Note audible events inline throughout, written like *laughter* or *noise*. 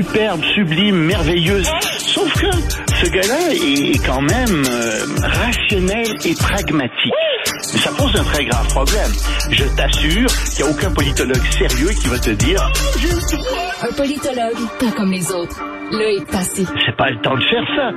Superbe, sublime, merveilleuse. Sauf que ce gars-là est quand même euh, rationnel et pragmatique. Mais ça pose un très grave problème. Je t'assure qu'il n'y a aucun politologue sérieux qui va te dire Un politologue, pas comme les autres. Là est passé. c'est pas le temps de faire ça.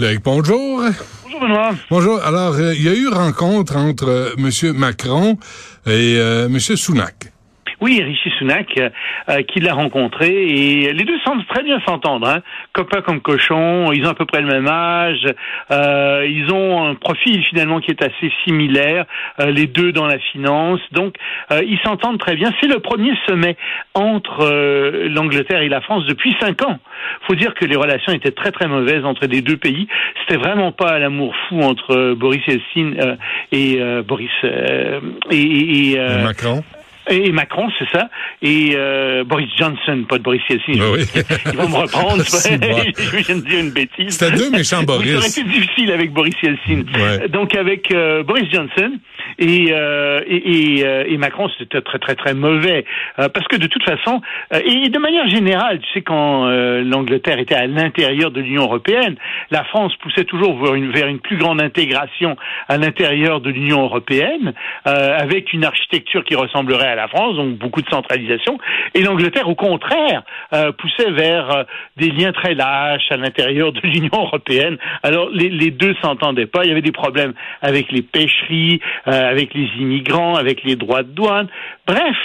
Loïc, bonjour. Bonjour Benoît. Bonjour. Alors, euh, il y a eu rencontre entre euh, M. Macron et euh, M. Sunak. Oui, Rishi Sunak, euh, euh, qui l'a rencontré, et les deux semblent très bien s'entendre. Hein. Copains comme cochons, ils ont à peu près le même âge, euh, ils ont un profil finalement qui est assez similaire, euh, les deux dans la finance, donc euh, ils s'entendent très bien. C'est le premier sommet entre euh, l'Angleterre et la France depuis cinq ans. faut dire que les relations étaient très très mauvaises entre les deux pays. C'était vraiment pas l'amour fou entre Boris Yeltsin et Boris et, et, et, Macron. Et Macron, c'est ça. Et euh, Boris Johnson, pas de Boris Yeltsin. Ah oui. *laughs* Ils vont me reprendre. *laughs* *laughs* Je viens de dire une bêtise. C'était deux méchants Oui, Ça aurait Boris. été difficile avec Boris Yeltsin. Ouais. Donc avec euh, Boris Johnson et, euh, et, et, euh, et Macron, c'était très très très mauvais Euh, parce que de toute façon euh, et de manière générale, tu sais quand euh, l'Angleterre était à l'intérieur de l'Union européenne, la France poussait toujours vers une, vers une plus grande intégration à l'intérieur de l'Union européenne euh, avec une architecture qui ressemblerait à la France, donc beaucoup de centralisation. Et l'Angleterre, au contraire, euh, poussait vers euh, des liens très lâches à l'intérieur de *laughs* l'Union européenne. Alors les, les deux s'entendaient pas. Il y avait des problèmes avec les pêcheries, euh, avec les immigrants, avec les droits de douane. Bref.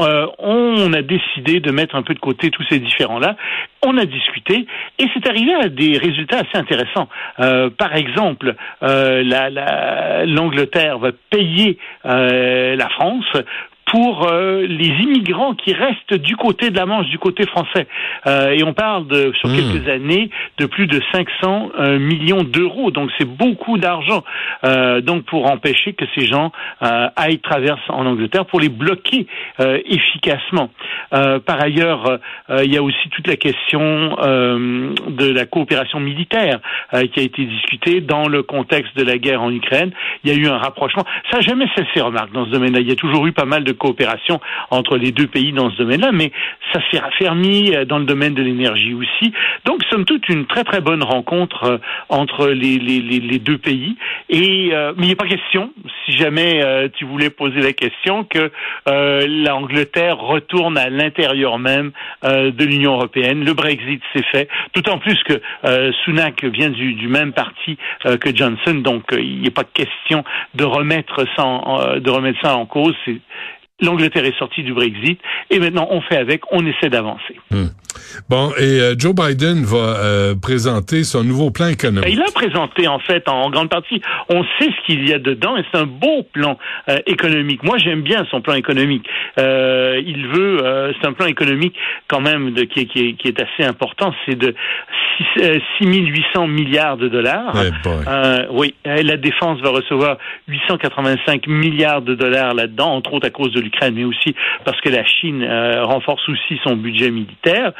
euh, on a décidé de mettre un peu de côté tous ces différends-là. On a discuté et c'est arrivé à des résultats assez intéressants. Par exemple, la- la- l'Angleterre va payer la France pour euh, les immigrants qui restent du côté de la Manche, du côté français. Euh, et on parle de, sur Hmm. quelques années de plus de 500 euh, millions d'euros. Donc c'est beaucoup d'argent. Euh, donc pour empêcher que ces gens euh, aillent traverser en Angleterre, pour les bloquer euh, efficacement. Euh, par ailleurs, euh, il y a aussi toute la question euh, de la coopération militaire euh, qui a été discutée dans le contexte de la guerre en Ukraine. Il y a eu un rapprochement. Ça jamais cessé, remarque, dans ce domaine-là. Il y a toujours eu pas mal de coopération entre les deux pays dans ce domaine-là, mais ça s'est raffermi euh, dans le domaine de l'énergie aussi. Donc, somme toute, une très très bonne rencontre euh, entre les, les, deux pays. Et euh, mais il pas question, si jamais euh, tu voulais poser la question, que l'Angleterre retourne à l'intérieur même de l'Union européenne. Le Brexit s'est fait, d'autant plus que Sunak vient du, même parti que Johnson, donc il n'est pas question de remettre ça de remettre ça en cause. L'Angleterre est sortie du Brexit et maintenant on fait avec, on essaie d'avancer. Bon, et euh, Joe Biden va euh, présenter son nouveau plan économique. Il a présenté en fait en grande partie, on sait ce qu'il y a dedans et c'est un beau plan euh, économique. Moi j'aime bien son plan économique. Euh, il veut, euh, c'est un plan économique quand même de, qui, est, qui, qui est assez important, c'est de 6, euh, 6800 milliards de dollars. Eh boy. Euh, oui, euh, la défense va recevoir 885 milliards de dollars là-dedans, entre autres à cause de l'Ukraine, mais aussi parce que la Chine euh, renforce aussi son budget militaire.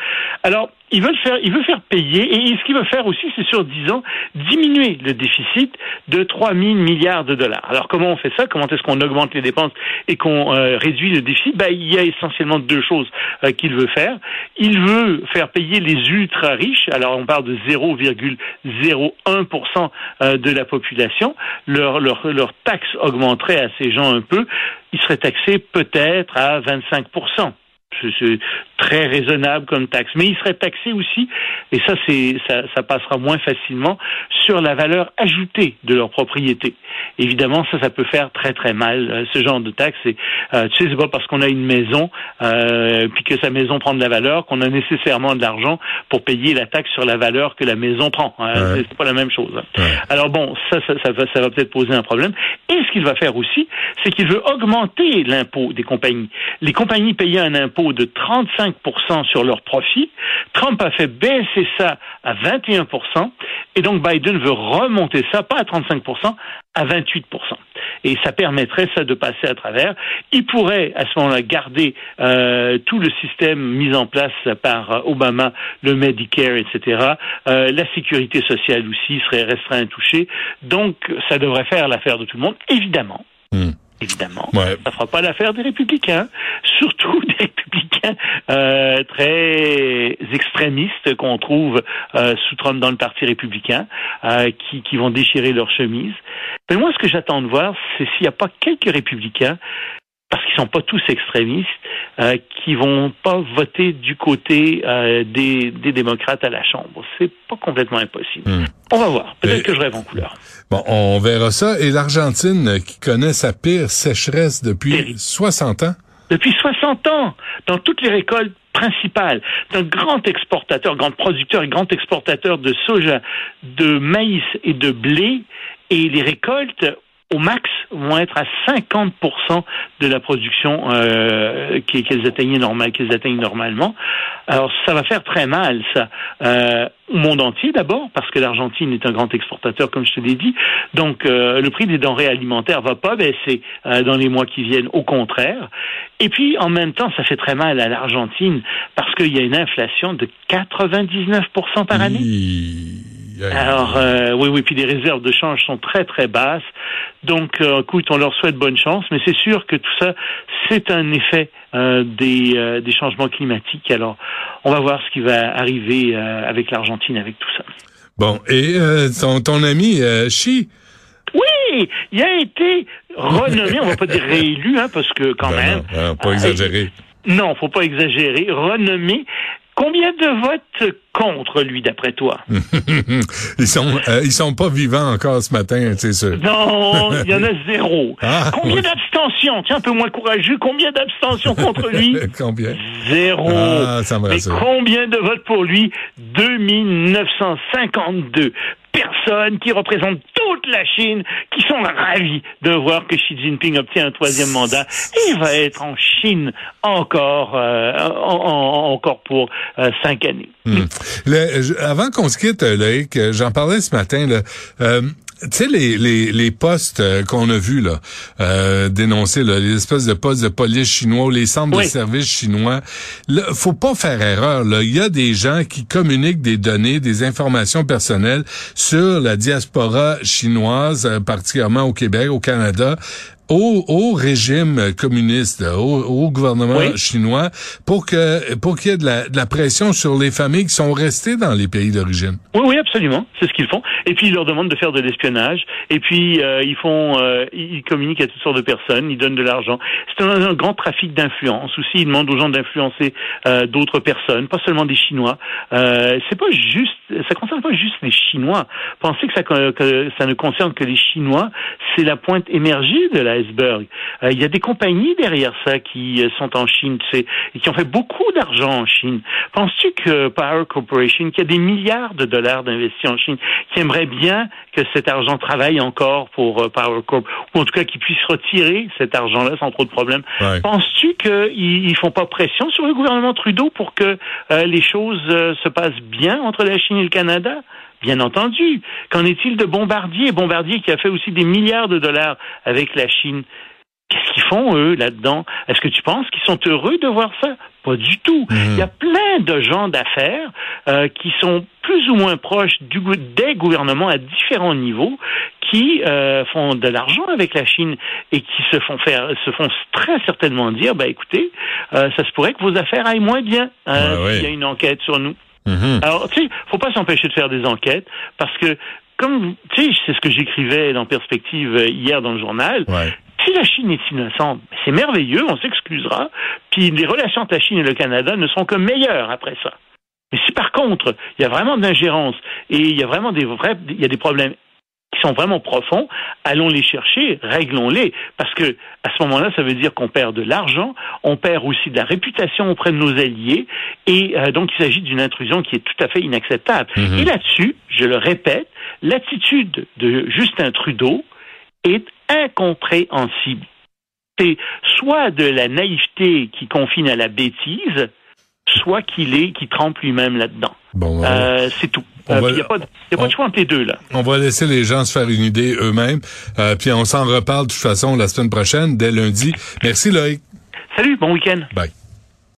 Alors, il veut le faire, il veut faire payer, et ce qu'il veut faire aussi, c'est sur 10 ans, diminuer le déficit de 3 000 milliards de dollars. Alors, comment on fait ça? Comment est-ce qu'on augmente les dépenses et qu'on euh, réduit le déficit? Ben, Il y a essentiellement deux choses euh, qu'il veut faire. Il veut faire payer les ultra riches. Alors, on parle de 0,01% euh, de la population. Leur, leur, leur taxe augmenterait à ces gens un peu. Ils seraient taxés peut-être à 25%. C'est- très raisonnable comme taxe. Mais il serait taxé aussi, et ça, c'est, ça, ça passera moins facilement, sur la valeur ajoutée de leur propriété. Évidemment, ça, ça peut faire très très mal, euh, ce genre de taxe. Et, euh, tu sais, c'est pas parce qu'on a une maison, euh, puis que sa maison prend de la valeur, qu'on a nécessairement de l'argent pour payer la taxe sur la valeur que la maison prend. hein. Ouais. C'est- C'est pas la même chose. hein. Ouais. Alors bon, ça, ça, ça va, ça va peut-être poser un problème. Et ce qu'il va faire aussi, c'est qu'il veut augmenter l'impôt des compagnies. Les compagnies payaient un impôt de 35 sur leurs profits. Trump a fait baisser ça à 21 et donc Biden veut remonter ça, pas à 35 à 28 et ça permettrait ça de passer à travers. Il pourrait à ce moment-là garder euh, tout le système mis en place par Obama, le Medicare, etc. Euh, la sécurité sociale aussi serait restreinte touchée. Donc ça devrait faire l'affaire de tout le monde, évidemment. Hmm évidemment. Ouais. Ça fera pas l'affaire des républicains, *laughs* surtout des républicains euh, très extrémistes qu'on trouve euh, sous Trump dans le Parti républicain, euh, qui, qui vont déchirer leur chemise. Mais moi, ce que j'attends de voir, c'est s'il n'y a pas quelques républicains parce qu'ils sont pas tous extrémistes, euh, qui vont pas voter du côté euh, des, des, démocrates à la Chambre. C'est pas complètement impossible. Hmm. On va voir. Peut-être que je rêve en couleur. Bon, on verra ça. Et l'Argentine, qui connaît sa pire sécheresse depuis 60 ans? Depuis 60 ans, dans toutes les récoltes principales, d'un grand exportateur, grand producteur et grand exportateur de soja, de maïs et de blé, et les récoltes au max vont être à 50% de la production euh, qu'elles atteignent normalement. Alors ça va faire très mal ça euh, au monde entier d'abord parce que l'Argentine est un grand exportateur comme je te l'ai dit. Donc euh, le prix des denrées alimentaires va pas baisser dans les mois qui viennent, au contraire. Et puis en même temps ça fait très mal à l'Argentine parce qu'il y a une inflation de 99% par année. Alors euh, oui, oui, puis les réserves de change sont très très basses. Donc, euh, écoute, on leur souhaite bonne chance, mais c'est sûr que tout ça, c'est un effet euh, des, des changements climatiques. Alors, on va voir ce qui va arriver avec l'Argentine, avec tout ça. Bon, et ton, ton ami Xi? Oui, il a été renommé, on va pas dire réélu, hein, parce que quand ben même. Non, pas exagérer. non, faut pas exagérer. Renommé Combien de votes contre lui, d'après toi? *laughs* Ils sont euh, ils sont pas vivants encore ce matin, c'est sûr. Non, il y en a *laughs* zéro. Ah, combien d'abstentions? Tiens, un peu moins courageux. Combien d'abstentions contre lui? *laughs* Combien? Zéro. Ah, ça me Mais combien de votes pour lui? 2952 personnes qui représentent toute la Chine, qui sont ravis de voir que Xi Jinping obtient un troisième mandat et va être en Chine encore, euh, encore pour euh, cinq années. Hmm. avant qu'on se quitte, Loïc, j'en parlais ce matin. Là, euh, tu sais les les les postes euh, qu'on a vus là euh, là, les espèces de postes de police chinois ou les centres de services chinois là, faut pas faire erreur là. Il y a des gens qui communiquent des données des informations personnelles sur la diaspora chinoise euh, particulièrement au Québec au Canada au, au, régime communiste, au, au gouvernement chinois, pour que pour qu'il y ait de la, de la, pression sur les familles qui sont restées dans les pays d'origine. Oui, oui, absolument, c'est ce qu'ils font. Et puis ils leur demandent de faire de l'espionnage. Et puis euh, ils font, euh, ils communiquent à toutes sortes de personnes, ils donnent de l'argent. C'est un, grand trafic d'influence. Aussi, ils demandent aux gens d'influencer euh, d'autres personnes, pas seulement des Chinois. c'est pas juste, ça concerne Chinois. Pensez que ça, que ça ne concerne que les Chinois, c'est la pointe émergée de l'iceberg. Euh, il y a des compagnies derrière ça qui euh, sont en Chine, tu sais, et qui ont fait beaucoup d'argent en Chine. Penses-tu que Power Corporation, qui a des milliards de dollars d'investis en Chine, qui aimerait bien que cet argent travaille encore pour euh, Power Corp, ou en tout cas qu'ils puissent retirer cet argent-là sans trop de problèmes? Penses-tu qu'ils ne font pas pression sur le gouvernement Trudeau pour que les choses se passent bien entre la Chine et le Canada? Bien entendu. Qu'en est-il de Bombardier? Bombardier qui a fait aussi des milliards de dollars avec la Chine. Qu'est-ce qu'ils font, eux, là-dedans? Est-ce que tu penses qu'ils sont heureux de voir ça? Pas du tout. Mhm. Il y a plein de gens d'affaires euh, qui sont plus ou moins proches du, des gouvernements à différents niveaux qui euh, font de l'argent avec la Chine et qui se font faire, se font très certainement dire, bah écoutez, euh, ça se pourrait que vos affaires aillent moins bien s'il y a une enquête sur nous. Mhm. Alors, tu sais, faut pas s'empêcher de faire des enquêtes parce que, comme, tu sais, c'est ce que j'écrivais dans Perspective euh, hier dans le journal. Si la Chine est innocente, c'est merveilleux, on s'excusera. Puis les relations entre la Chine et le Canada ne sont que meilleures après ça. Mais si par contre, il y a vraiment de l'ingérence et il y a vraiment des vrais, il y a des problèmes qui sont vraiment profonds, allons les chercher, réglons-les, parce que à ce moment-là, ça veut dire qu'on perd de l'argent, on perd aussi de la réputation auprès de nos alliés, et euh, donc il s'agit d'une intrusion qui est tout à fait inacceptable. Mhm. Et là-dessus, je le répète, l'attitude de Justin Trudeau est incompréhensible. C'est soit de la naïveté qui confine à la bêtise, soit qu'il est, qui trempe lui-même là-dedans. Bon, euh, c'est tout. Il n'y a pas, de, y a pas de choix entre les deux là. On va laisser les gens se faire une idée eux-mêmes. Euh, puis on s'en reparle de toute façon la semaine prochaine, dès lundi. Merci Loïc. Salut, bon week-end. Bye.